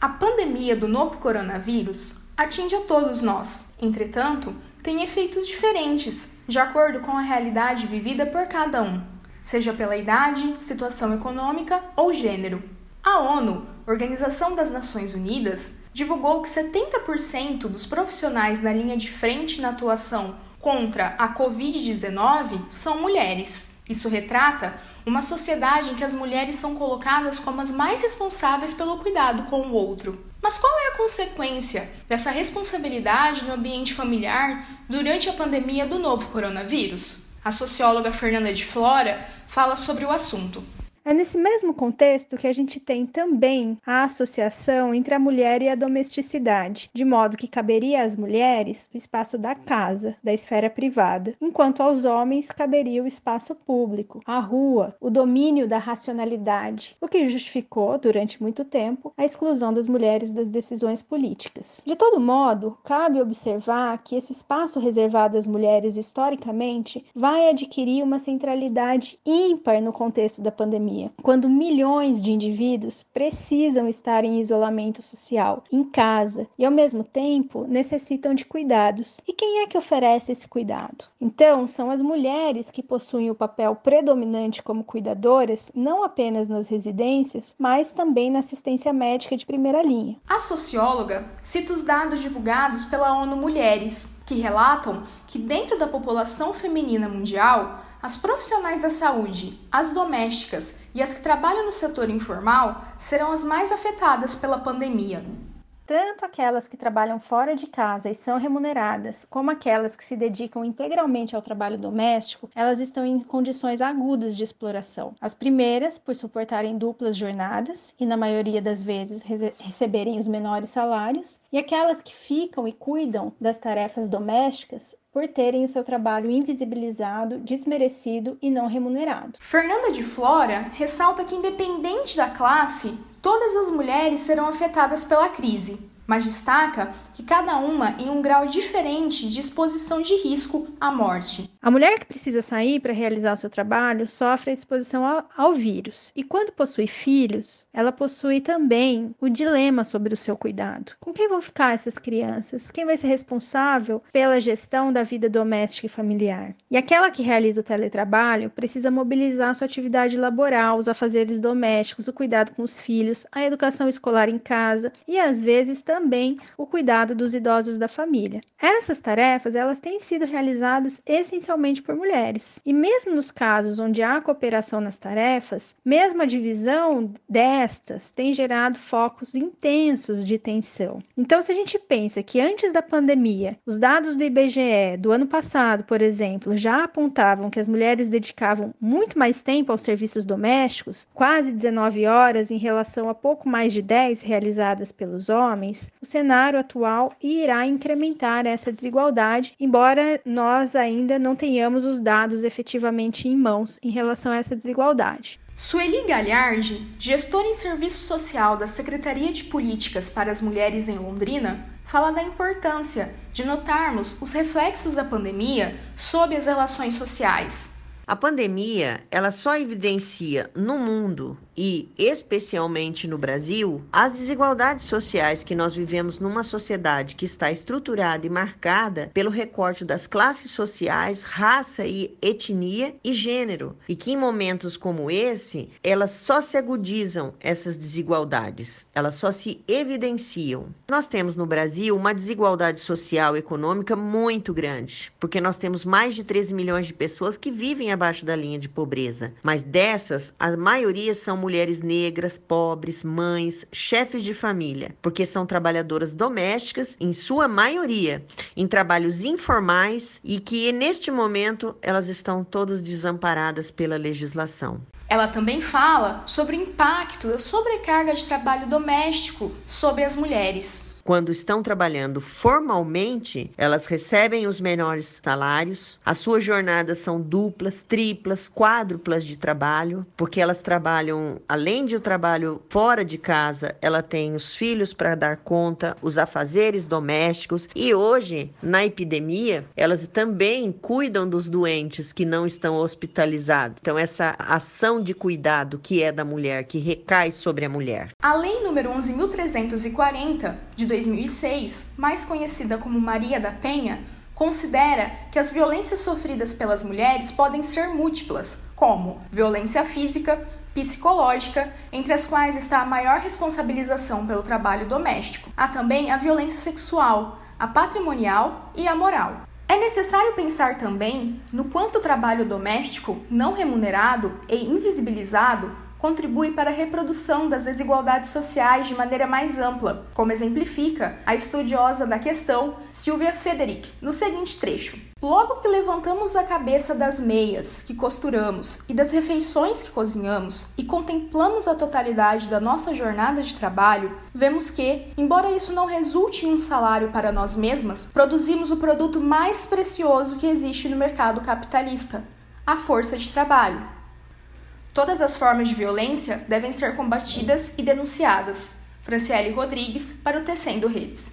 A pandemia do novo coronavírus atinge a todos nós. Entretanto, tem efeitos diferentes, de acordo com a realidade vivida por cada um, seja pela idade, situação econômica ou gênero. A ONU, Organização das Nações Unidas, divulgou que 70% dos profissionais na linha de frente na atuação contra a Covid-19 são mulheres. Isso retrata uma sociedade em que as mulheres são colocadas como as mais responsáveis pelo cuidado com o outro. Mas qual é a consequência dessa responsabilidade no ambiente familiar durante a pandemia do novo coronavírus? A socióloga Fernanda de Flora fala sobre o assunto. É nesse mesmo contexto que a gente tem também a associação entre a mulher e a domesticidade, de modo que caberia às mulheres o espaço da casa, da esfera privada, enquanto aos homens caberia o espaço público, a rua, o domínio da racionalidade, o que justificou, durante muito tempo, a exclusão das mulheres das decisões políticas. De todo modo, cabe observar que esse espaço reservado às mulheres historicamente vai adquirir uma centralidade ímpar no contexto da pandemia pandemia, quando milhões de indivíduos precisam estar em isolamento social, em casa, e ao mesmo tempo necessitam de cuidados. E quem é que oferece esse cuidado? Então, são as mulheres que possuem o papel predominante como cuidadoras, não apenas nas residências, mas também na assistência médica de primeira linha. A socióloga cita os dados divulgados pela ONU Mulheres, que relatam que dentro da população feminina mundial, as profissionais da saúde, as domésticas e as que trabalham no setor informal serão as mais afetadas pela pandemia. Tanto aquelas que trabalham fora de casa e são remuneradas, como aquelas que se dedicam integralmente ao trabalho doméstico, elas estão em condições agudas de exploração. As primeiras, por suportarem duplas jornadas e, na maioria das vezes, receberem os menores salários, e aquelas que ficam e cuidam das tarefas domésticas por terem o seu trabalho invisibilizado, desmerecido e não remunerado. Fernanda de Flora ressalta que, independente da classe, todas as mulheres serão afetadas pela crise mas destaca que cada uma em um grau diferente de exposição de risco à morte. A mulher que precisa sair para realizar o seu trabalho sofre a exposição ao, ao, vírus, e quando possui filhos, ela possui também o dilema sobre o seu cuidado. Com quem vão ficar essas crianças? Quem vai ser responsável pela gestão da vida doméstica e familiar? E aquela que realiza o teletrabalho precisa mobilizar sua atividade laboral, os afazeres domésticos, o cuidado com os filhos, a educação escolar em casa e às vezes também o cuidado dos idosos da família. Essas tarefas, elas têm sido realizadas essencialmente por mulheres. E mesmo nos casos onde há cooperação nas tarefas, mesmo a divisão destas tem gerado focos intensos de tensão. Então, se a gente pensa que antes da pandemia, os dados do IBGE do ano passado, por exemplo, já apontavam que as mulheres dedicavam muito mais tempo aos serviços domésticos, quase 19 horas em relação a pouco mais de 10 realizadas pelos homens, o cenário atual irá incrementar essa desigualdade, embora nós ainda não tenhamos os dados efetivamente em mãos em relação a essa desigualdade. Sueli Galhardi, gestora em serviço social da Secretaria de Políticas para as Mulheres em Londrina, fala da importância de notarmos os reflexos da pandemia sobre as relações sociais. A pandemia, ela só evidencia no mundo e especialmente no Brasil, as desigualdades sociais que nós vivemos numa sociedade que está estruturada e marcada pelo recorte das classes sociais, raça e etnia e gênero, e que em momentos como esse, elas só se agudizam essas desigualdades, elas só se evidenciam. Nós temos no Brasil uma desigualdade social e econômica muito grande, porque nós temos mais de 13 milhões de pessoas que vivem abaixo da linha de pobreza, mas dessas, a maioria são mulheres negras, pobres, mães, chefes de família, porque são trabalhadoras domésticas, em sua maioria, em trabalhos informais e que neste momento elas estão todas desamparadas pela legislação. Ela também fala sobre o impacto da sobrecarga de trabalho doméstico sobre as mulheres. Quando estão trabalhando formalmente, elas recebem os menores salários, as suas jornadas são duplas, triplas, quádruplas de trabalho, porque elas trabalham, além de o trabalho fora de casa, ela tem os filhos para dar conta, os afazeres domésticos e hoje, na epidemia, elas também cuidam dos doentes que não estão hospitalizados. Então, essa ação de cuidado que é da mulher, que recai sobre a mulher. A lei número 11.340 de 2006, mais conhecida como Maria da Penha, considera que as violências sofridas pelas mulheres podem ser múltiplas, como violência física, psicológica, entre as quais está a maior responsabilização pelo trabalho doméstico. Há também a violência sexual, a patrimonial e a moral. É necessário pensar também no quanto o trabalho doméstico não remunerado e invisibilizado contribui para a reprodução das desigualdades sociais de maneira mais ampla, como exemplifica a estudiosa da questão Silvia Federic, no seguinte trecho. Logo que levantamos a cabeça das meias que costuramos e das refeições que cozinhamos e contemplamos a totalidade da nossa jornada de trabalho, vemos que, embora isso não resulte em um salário para nós mesmas, produzimos o produto mais precioso que existe no mercado capitalista, a força de trabalho. Todas as formas de violência devem ser combatidas e denunciadas. Franciele Rodrigues, para o Tecendo Redes.